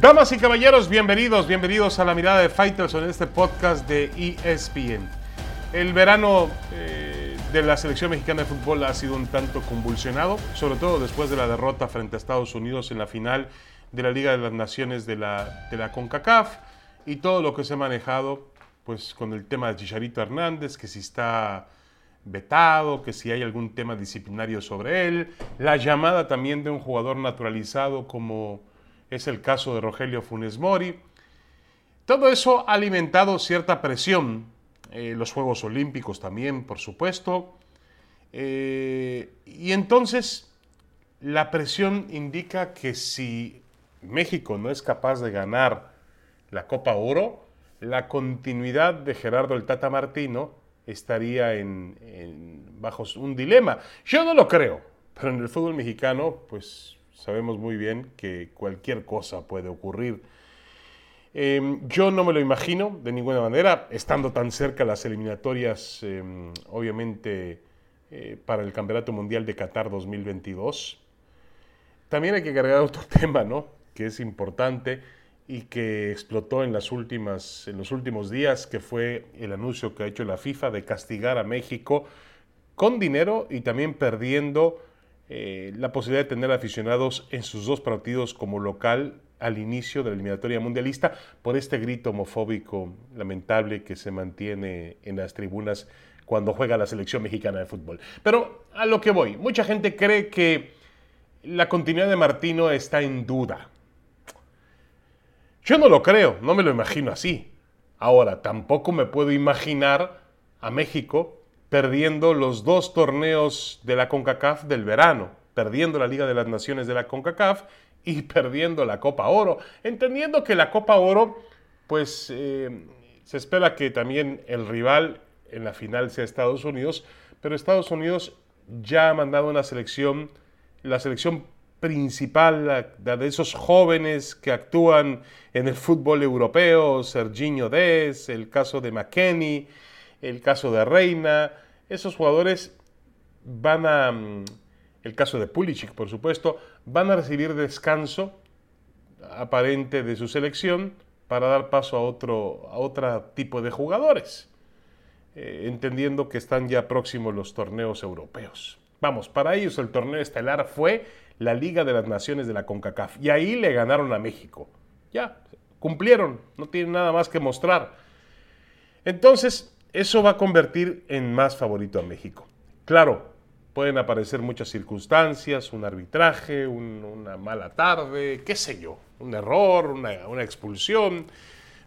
Damas y caballeros, bienvenidos, bienvenidos a la mirada de Fighters en este podcast de ESPN. El verano eh, de la selección mexicana de fútbol ha sido un tanto convulsionado, sobre todo después de la derrota frente a Estados Unidos en la final de la Liga de las Naciones de la, de la CONCACAF y todo lo que se ha manejado pues con el tema de Chicharito Hernández, que si está vetado, que si hay algún tema disciplinario sobre él, la llamada también de un jugador naturalizado como es el caso de Rogelio Funes Mori. Todo eso ha alimentado cierta presión, eh, los Juegos Olímpicos también, por supuesto, eh, y entonces la presión indica que si México no es capaz de ganar la Copa Oro, la continuidad de Gerardo el Tata Martino estaría en, bajo un dilema. Yo no lo creo, pero en el fútbol mexicano, pues sabemos muy bien que cualquier cosa puede ocurrir. Em, yo no me lo imagino de ninguna manera, estando tan cerca las eliminatorias, em, obviamente, eh, para el Campeonato Mundial de Qatar 2022. También hay que cargar otro tema, ¿no? Que es importante y que explotó en, las últimas, en los últimos días, que fue el anuncio que ha hecho la FIFA de castigar a México con dinero y también perdiendo eh, la posibilidad de tener aficionados en sus dos partidos como local al inicio de la eliminatoria mundialista por este grito homofóbico lamentable que se mantiene en las tribunas cuando juega la selección mexicana de fútbol. Pero a lo que voy, mucha gente cree que la continuidad de Martino está en duda. Yo no lo creo, no me lo imagino así. Ahora, tampoco me puedo imaginar a México perdiendo los dos torneos de la CONCACAF del verano, perdiendo la Liga de las Naciones de la CONCACAF y perdiendo la Copa Oro, entendiendo que la Copa Oro, pues eh, se espera que también el rival en la final sea Estados Unidos, pero Estados Unidos ya ha mandado una selección, la selección principal de esos jóvenes que actúan en el fútbol europeo, Serginho Dez, el caso de McKenny, el caso de Reina, esos jugadores van a, mm, el caso de Pulisic por supuesto, van a recibir descanso aparente de su selección para dar paso a otro, a otro tipo de jugadores, eh, entendiendo que están ya próximos los torneos europeos. Vamos, para ellos el torneo estelar fue la Liga de las Naciones de la CONCACAF. Y ahí le ganaron a México. Ya, cumplieron, no tienen nada más que mostrar. Entonces, eso va a convertir en más favorito a México. Claro, pueden aparecer muchas circunstancias, un arbitraje, una mala tarde, qué sé yo, un error, una, expulsión.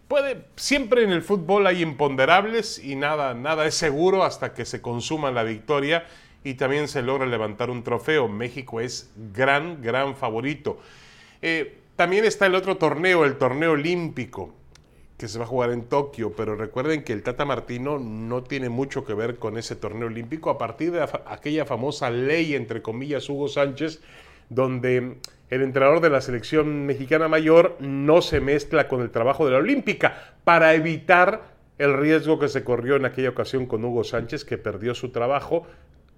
Puede, siempre en el fútbol hay imponderables y nada, nada es seguro hasta que se consuma la victoria y también se logra levantar un trofeo. México es gran, gran favorito. Eh, también está el otro torneo, el torneo olímpico, que se va a jugar en Tokio, pero recuerden que el Tata Martino no tiene mucho que ver con ese torneo olímpico a partir de aquella famosa ley, entre comillas, Hugo Sánchez, donde el entrenador de la selección mexicana mayor no se mezcla con el trabajo de la olímpica para evitar el riesgo que se corrió en aquella ocasión con Hugo Sánchez, que perdió su trabajo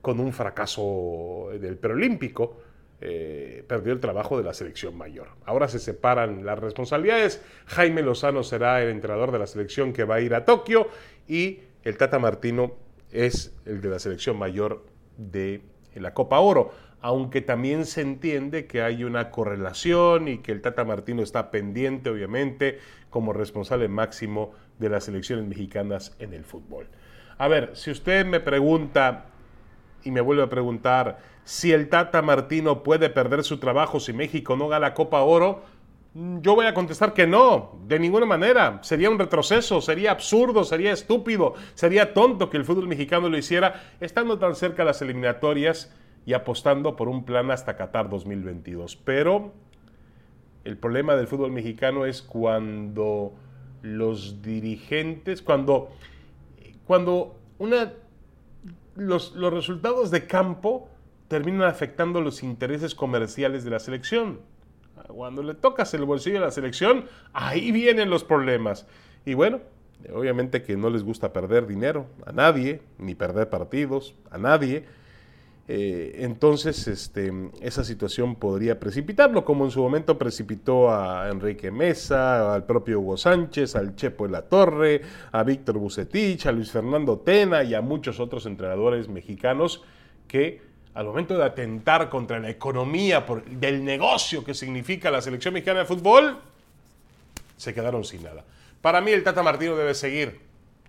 con un fracaso del preolímpico. Eh, perdió el trabajo de la selección mayor. Ahora se separan las responsabilidades. Jaime Lozano será el entrenador de la selección que va a ir a Tokio y el Tata Martino es el de la selección mayor de la Copa Oro. Aunque también se entiende que hay una correlación y que el Tata Martino está pendiente, obviamente, como responsable máximo de las selecciones mexicanas en el fútbol. A ver, si usted me pregunta y me vuelve a preguntar si el Tata Martino puede perder su trabajo si México no gana Copa Oro, mm, yo voy a contestar que no, de ninguna manera. Sería un retroceso, sería absurdo, sería estúpido, sería tonto que el fútbol mexicano lo hiciera estando tan cerca las eliminatorias y apostando por un plan hasta Qatar 2022. Pero el problema del fútbol mexicano es cuando los dirigentes, cuando, cuando una los, resultados de campo terminan afectando los intereses comerciales de la selección. Cuando le tocas el bolsillo a la selección, ahí vienen los problemas. Y bueno, obviamente que no les gusta perder dinero a nadie, ni perder partidos a nadie. Eh, entonces, este, esa situación podría precipitarlo, como en su momento precipitó a Enrique Mesa, al propio Hugo Sánchez, al Chepo de la Torre, a Víctor Bucetich, a Luis Fernando Tena y a muchos otros entrenadores mexicanos que al momento de atentar contra la economía del negocio que significa la selección mexicana de fútbol, se quedaron sin nada. Para mí el Tata Martino debe seguir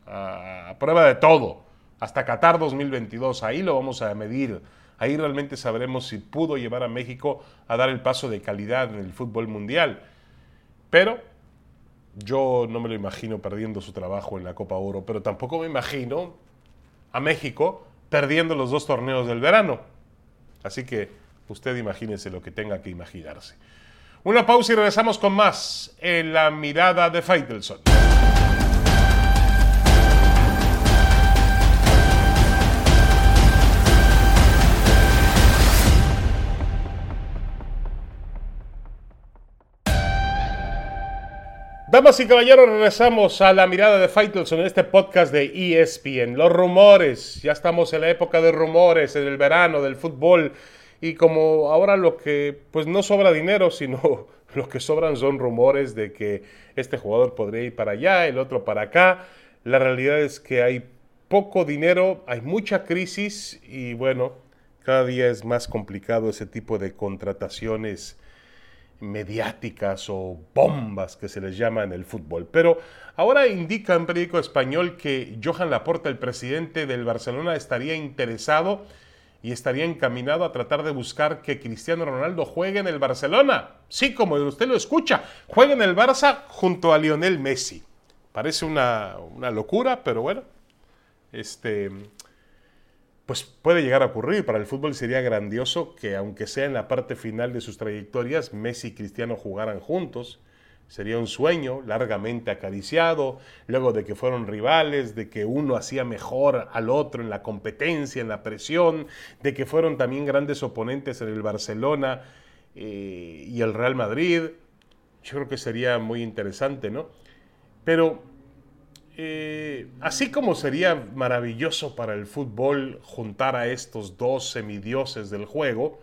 a prueba de todo hasta Qatar 2022. Ahí lo vamos a medir. Ahí realmente sabremos si pudo llevar a México a dar el paso de calidad en el fútbol mundial. Pero yo no me lo imagino perdiendo su trabajo en la Copa Oro, pero tampoco me imagino a México perdiendo los dos torneos del verano. Así que usted imagínese lo que tenga que imaginarse. Una pausa y regresamos con más en la mirada de Faitelson. Damas y caballeros, regresamos a la mirada de Faitelson en este podcast de ESPN. Los rumores, ya estamos en la época de rumores, en el verano del fútbol. Y como ahora lo que, pues no sobra dinero, sino lo que sobran son rumores de que este jugador podría ir para allá, el otro para acá. La realidad es que hay poco dinero, hay mucha crisis y bueno, cada día es más complicado ese tipo de contrataciones mediáticas o bombas que se les llama en el fútbol. Pero ahora indica en periódico español que Johan Laporta, el presidente del Barcelona, estaría interesado y estaría encaminado a tratar de buscar que Cristiano Ronaldo juegue en el Barcelona. Sí, como usted lo escucha, juegue en el Barça junto a Lionel Messi. Parece una, una locura, pero bueno, este, pues puede llegar a ocurrir. Para el fútbol sería grandioso que, aunque sea en la parte final de sus trayectorias, Messi y Cristiano jugaran juntos. Sería un sueño largamente acariciado, luego de que fueron rivales, de que uno hacía mejor al otro en la competencia, en la presión, de que fueron también grandes oponentes en el Barcelona eh, y el Real Madrid. Yo creo que sería muy interesante, ¿no? Pero eh, así como sería maravilloso para el fútbol juntar a estos dos semidioses del juego,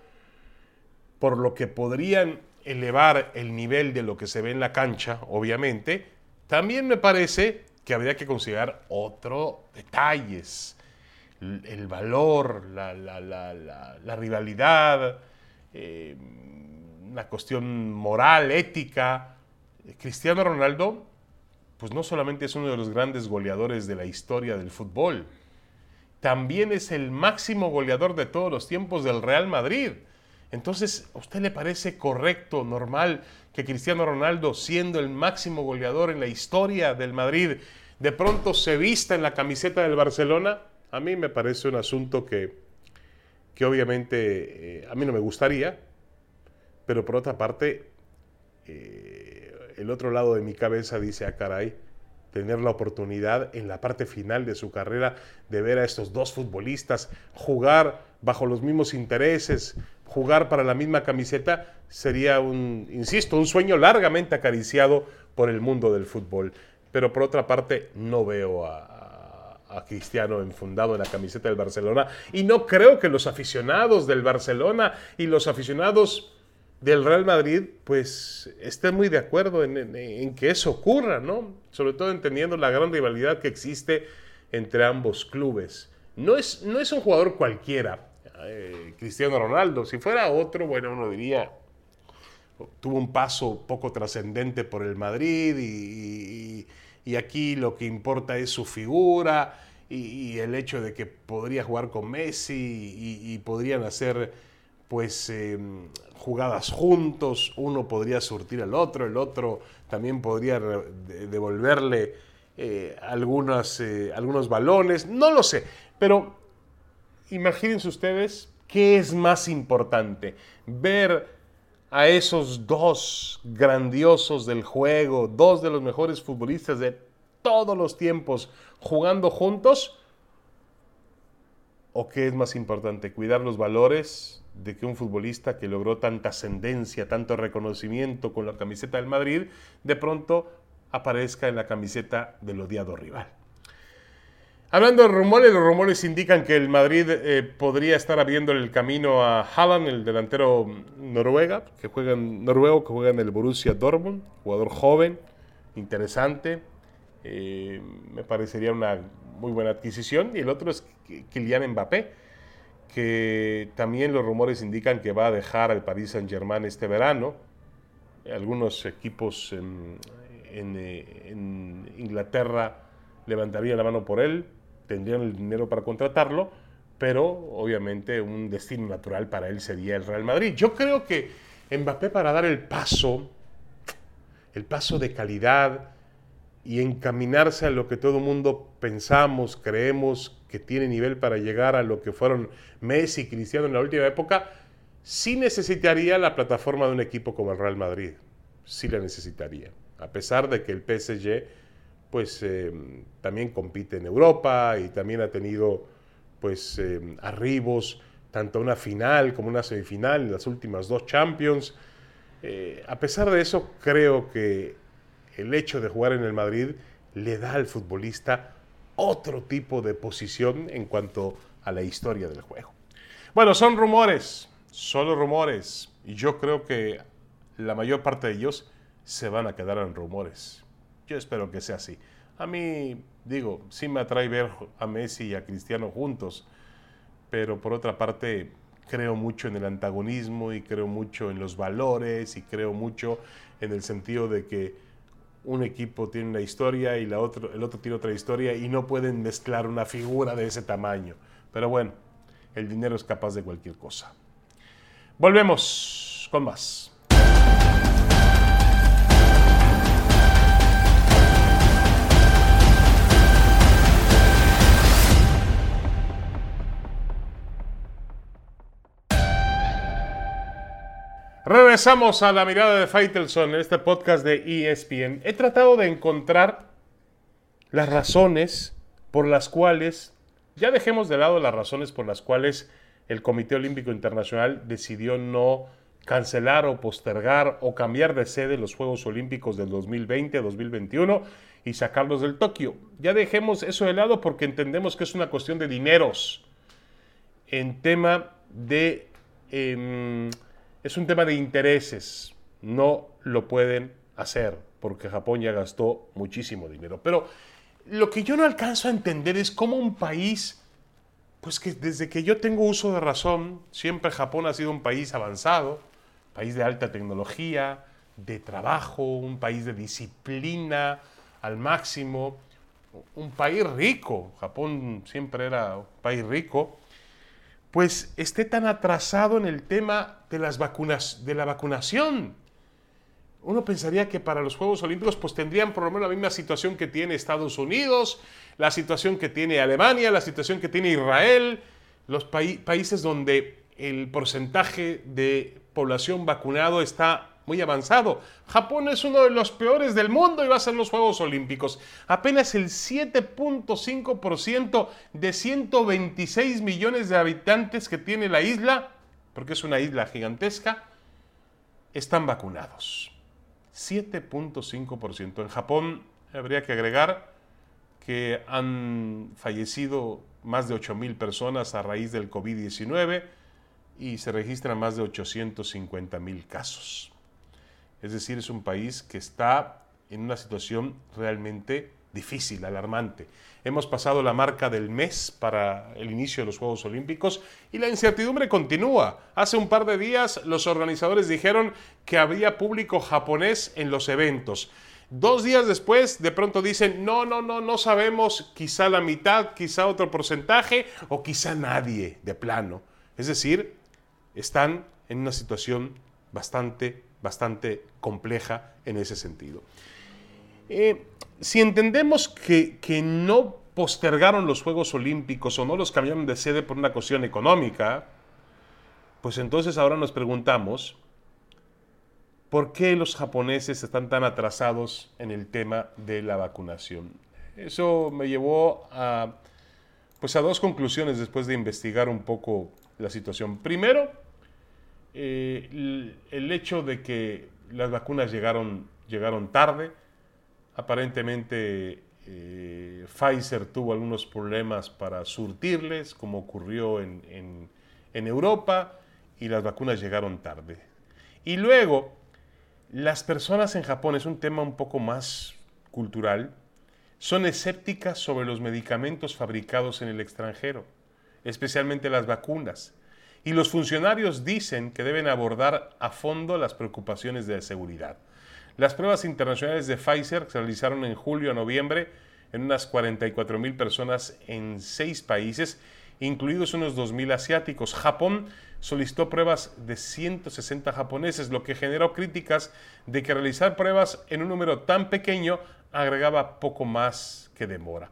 por lo que podrían elevar el nivel de lo que se ve en la cancha, obviamente, también me parece que habría que considerar otros detalles, el valor, la, rivalidad, eh, una cuestión moral, ética. Cristiano Ronaldo pues no solamente es uno de los grandes goleadores de la historia del fútbol, también es el máximo goleador de todos los tiempos del Real Madrid. Entonces, ¿a usted le parece correcto, normal, que Cristiano Ronaldo, siendo el máximo goleador en la historia del Madrid, de pronto se vista en la camiseta del Barcelona? A mí me parece un asunto que, que obviamente eh, a mí no me gustaría, pero por otra parte, eh, el otro lado de mi cabeza dice, ah, caray, tener la oportunidad en la parte final de su carrera de ver a estos dos futbolistas jugar bajo los mismos intereses, jugar para la misma camiseta, sería un, insisto, un sueño largamente acariciado por el mundo del fútbol. Pero por otra parte, no veo a, a Cristiano enfundado en la camiseta del Barcelona y no creo que los aficionados del Barcelona y los aficionados del Real Madrid, pues esté muy de acuerdo en, que eso ocurra, ¿no? Sobre todo entendiendo la gran rivalidad que existe entre ambos clubes. No es, no es un jugador cualquiera, eh, Cristiano Ronaldo. Si fuera otro, bueno, uno diría, tuvo un paso poco trascendente por el Madrid y, aquí lo que importa es su figura y, el hecho de que podría jugar con Messi y, podrían hacer pues em, jugadas juntos, uno podría surtir al otro, el otro también podría devolverle eh, eh, algunos balones, no lo sé, pero imagínense ustedes qué es más importante, ver a esos dos grandiosos del juego, dos de los mejores futbolistas de todos los tiempos jugando juntos, o qué es más importante, cuidar los valores, de que un futbolista que logró tanta ascendencia, tanto reconocimiento con la camiseta del Madrid, de pronto aparezca en la camiseta del odiado rival. Hablando de rumores, los rumores indican que el Madrid eh, podría estar abriendo el camino a Haaland, el delantero noruega, que juega en, noruego que juega en el Borussia Dortmund, jugador joven, interesante. Eh, me parecería una muy buena adquisición. Y el otro es Kylian Mbappé, que también los rumores indican que va a dejar al Paris Saint-Germain este verano. Algunos equipos en, eh, en Inglaterra levantarían la mano por él, tendrían el dinero para contratarlo, pero obviamente un destino natural para él sería el Real Madrid. Yo creo que Mbappé para dar el paso, el paso de calidad y encaminarse a lo que todo el mundo pensamos, creemos que tiene nivel para llegar a lo que fueron Messi y Cristiano en la última época, sí necesitaría la plataforma de un equipo como el Real Madrid. Sí la necesitaría. A pesar de que el PSG pues eh, también compite en Europa y también ha tenido pues eh, arribos tanto una final como una semifinal en las últimas dos Champions. Eh, a pesar de eso, creo que el hecho de jugar en el Madrid le da al futbolista otro tipo de posición en cuanto a la historia del juego. Bueno, son rumores, solo rumores, y yo creo que la mayor parte de ellos se van a quedar en rumores. Yo espero que sea así. A mí, digo, sí me atrae ver a Messi y a Cristiano juntos, pero por otra parte creo mucho en el antagonismo y creo mucho en los valores y creo mucho en el sentido de que un equipo tiene una historia y la otro, el otro tiene otra historia y no pueden mezclar una figura de ese tamaño. Pero bueno, el dinero es capaz de cualquier cosa. Volvemos con más. Regresamos a la mirada de Faitelson en este podcast de ESPN. He tratado de encontrar las razones por las cuales, ya dejemos de lado las razones por las cuales el Comité Olímpico Internacional decidió no cancelar o postergar o cambiar de sede los Juegos Olímpicos del 2020-2021 y sacarlos del Tokio. Ya dejemos eso de lado porque entendemos que es una cuestión de dineros en tema de... Em, es un tema de intereses. No lo pueden hacer porque Japón ya gastó muchísimo dinero. Pero lo que yo no alcanzo a entender es cómo un país, pues que desde que yo tengo uso de razón, siempre Japón ha sido un país avanzado, país de alta tecnología, de trabajo, un país de disciplina al máximo, un país rico. Japón siempre era un país rico pues esté tan atrasado en el tema de, las vacunas, de la vacunación. Uno pensaría que para los Juegos Olímpicos pues tendrían por lo menos la misma situación que tiene Estados Unidos, la situación que tiene Alemania, la situación que tiene Israel, los países donde el porcentaje de población vacunado está muy avanzado. Japón es uno de los peores del mundo y va a ser los Juegos Olímpicos. Apenas el 7.5% de 126 millones de habitantes que tiene la isla, porque es una isla gigantesca, están vacunados. 7.5%. En Japón habría que agregar que han fallecido más de 8.000 personas a raíz del COVID-19 y se registran más de 850.000 casos. Es decir, es un país que está en una situación realmente difícil, alarmante. Hemos pasado la marca del mes para el inicio de los Juegos Olímpicos y la incertidumbre continúa. Hace un par de días los organizadores dijeron que había público japonés en los eventos. Dos días después, de pronto dicen, no, no, no, no sabemos, quizá la mitad, quizá otro porcentaje o quizá nadie de plano. Es decir, están en una situación bastante bastante compleja en ese sentido. Eh, si entendemos que, que no postergaron los Juegos Olímpicos o no los cambiaron de sede por una cuestión económica, pues entonces ahora nos preguntamos, ¿por qué los japoneses están tan atrasados en el tema de la vacunación? Eso me llevó a, pues a dos conclusiones después de investigar un poco la situación. Primero, eh, el, hecho de que las vacunas llegaron, llegaron tarde, aparentemente eh, Pfizer tuvo algunos problemas para surtirles, como ocurrió en, en Europa, y las vacunas llegaron tarde. Y luego, las personas en Japón, es un tema un poco más cultural, son escépticas sobre los medicamentos fabricados en el extranjero, especialmente las vacunas. Y los funcionarios dicen que deben abordar a fondo las preocupaciones de seguridad. Las pruebas internacionales de Pfizer se realizaron en julio a noviembre en unas 44 mil personas en seis países, incluidos unos 2 mil asiáticos. Japón solicitó pruebas de 160 japoneses, lo que generó críticas de que realizar pruebas en un número tan pequeño agregaba poco más que demora.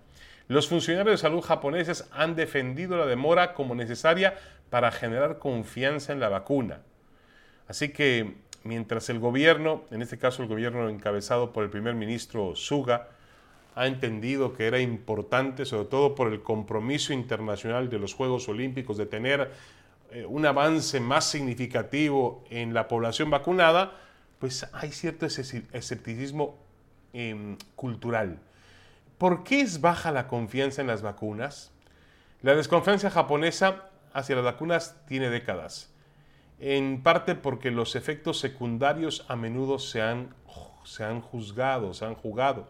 Los funcionarios de salud japoneses han defendido la demora como necesaria para generar confianza en la vacuna. Así que mientras el gobierno, en este caso el gobierno encabezado por el primer ministro Suga, ha entendido que era importante, sobre todo por el compromiso internacional de los Juegos Olímpicos, de tener eh, un avance más significativo en la población vacunada, pues hay cierto escepticismo em, cultural. ¿Por qué es baja la confianza en las vacunas? La desconfianza japonesa hacia las vacunas tiene décadas, en parte porque los efectos secundarios a menudo se han, se han juzgado, se han jugado.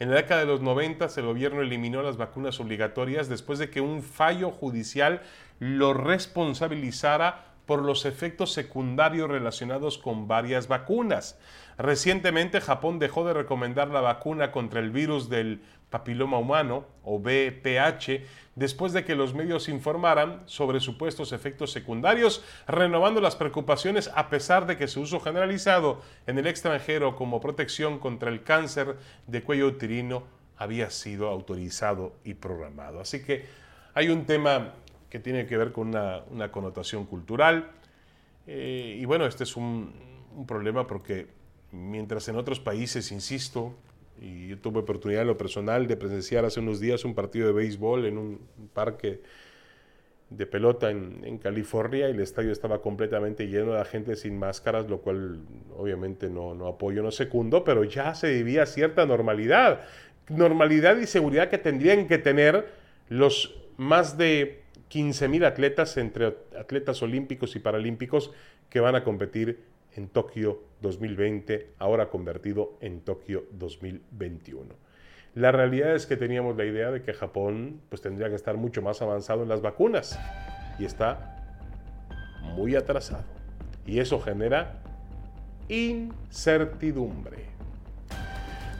En la década de los 90 el gobierno eliminó las vacunas obligatorias después de que un fallo judicial lo responsabilizara por los efectos secundarios relacionados con varias vacunas. Recientemente Japón dejó de recomendar la vacuna contra el virus del papiloma humano o BPH después de que los medios informaran sobre supuestos efectos secundarios, renovando las preocupaciones a pesar de que su uso generalizado en el extranjero como protección contra el cáncer de cuello uterino había sido autorizado y programado. Así que hay un tema que tiene que ver con una, connotación cultural. Eh, y bueno, este es un, un problema porque mientras en otros países, insisto, y yo tuve oportunidad en lo personal de presenciar hace unos días un partido de béisbol en un parque de pelota en, California y el estadio estaba completamente lleno de gente sin máscaras, lo cual obviamente no, no apoyo, no secundo, pero ya se vivía cierta normalidad. Normalidad y seguridad que tendrían que tener los más de 15.000 atletas entre atletas olímpicos y paralímpicos que van a competir en Tokio 2020, ahora convertido en Tokio 2021. La realidad es que teníamos la idea de que Japón pues, tendría que estar mucho más avanzado en las vacunas y está muy atrasado. Y eso genera incertidumbre.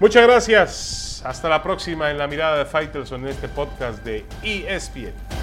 Muchas gracias. Hasta la próxima en la mirada de Faitelson en este podcast de ESPN.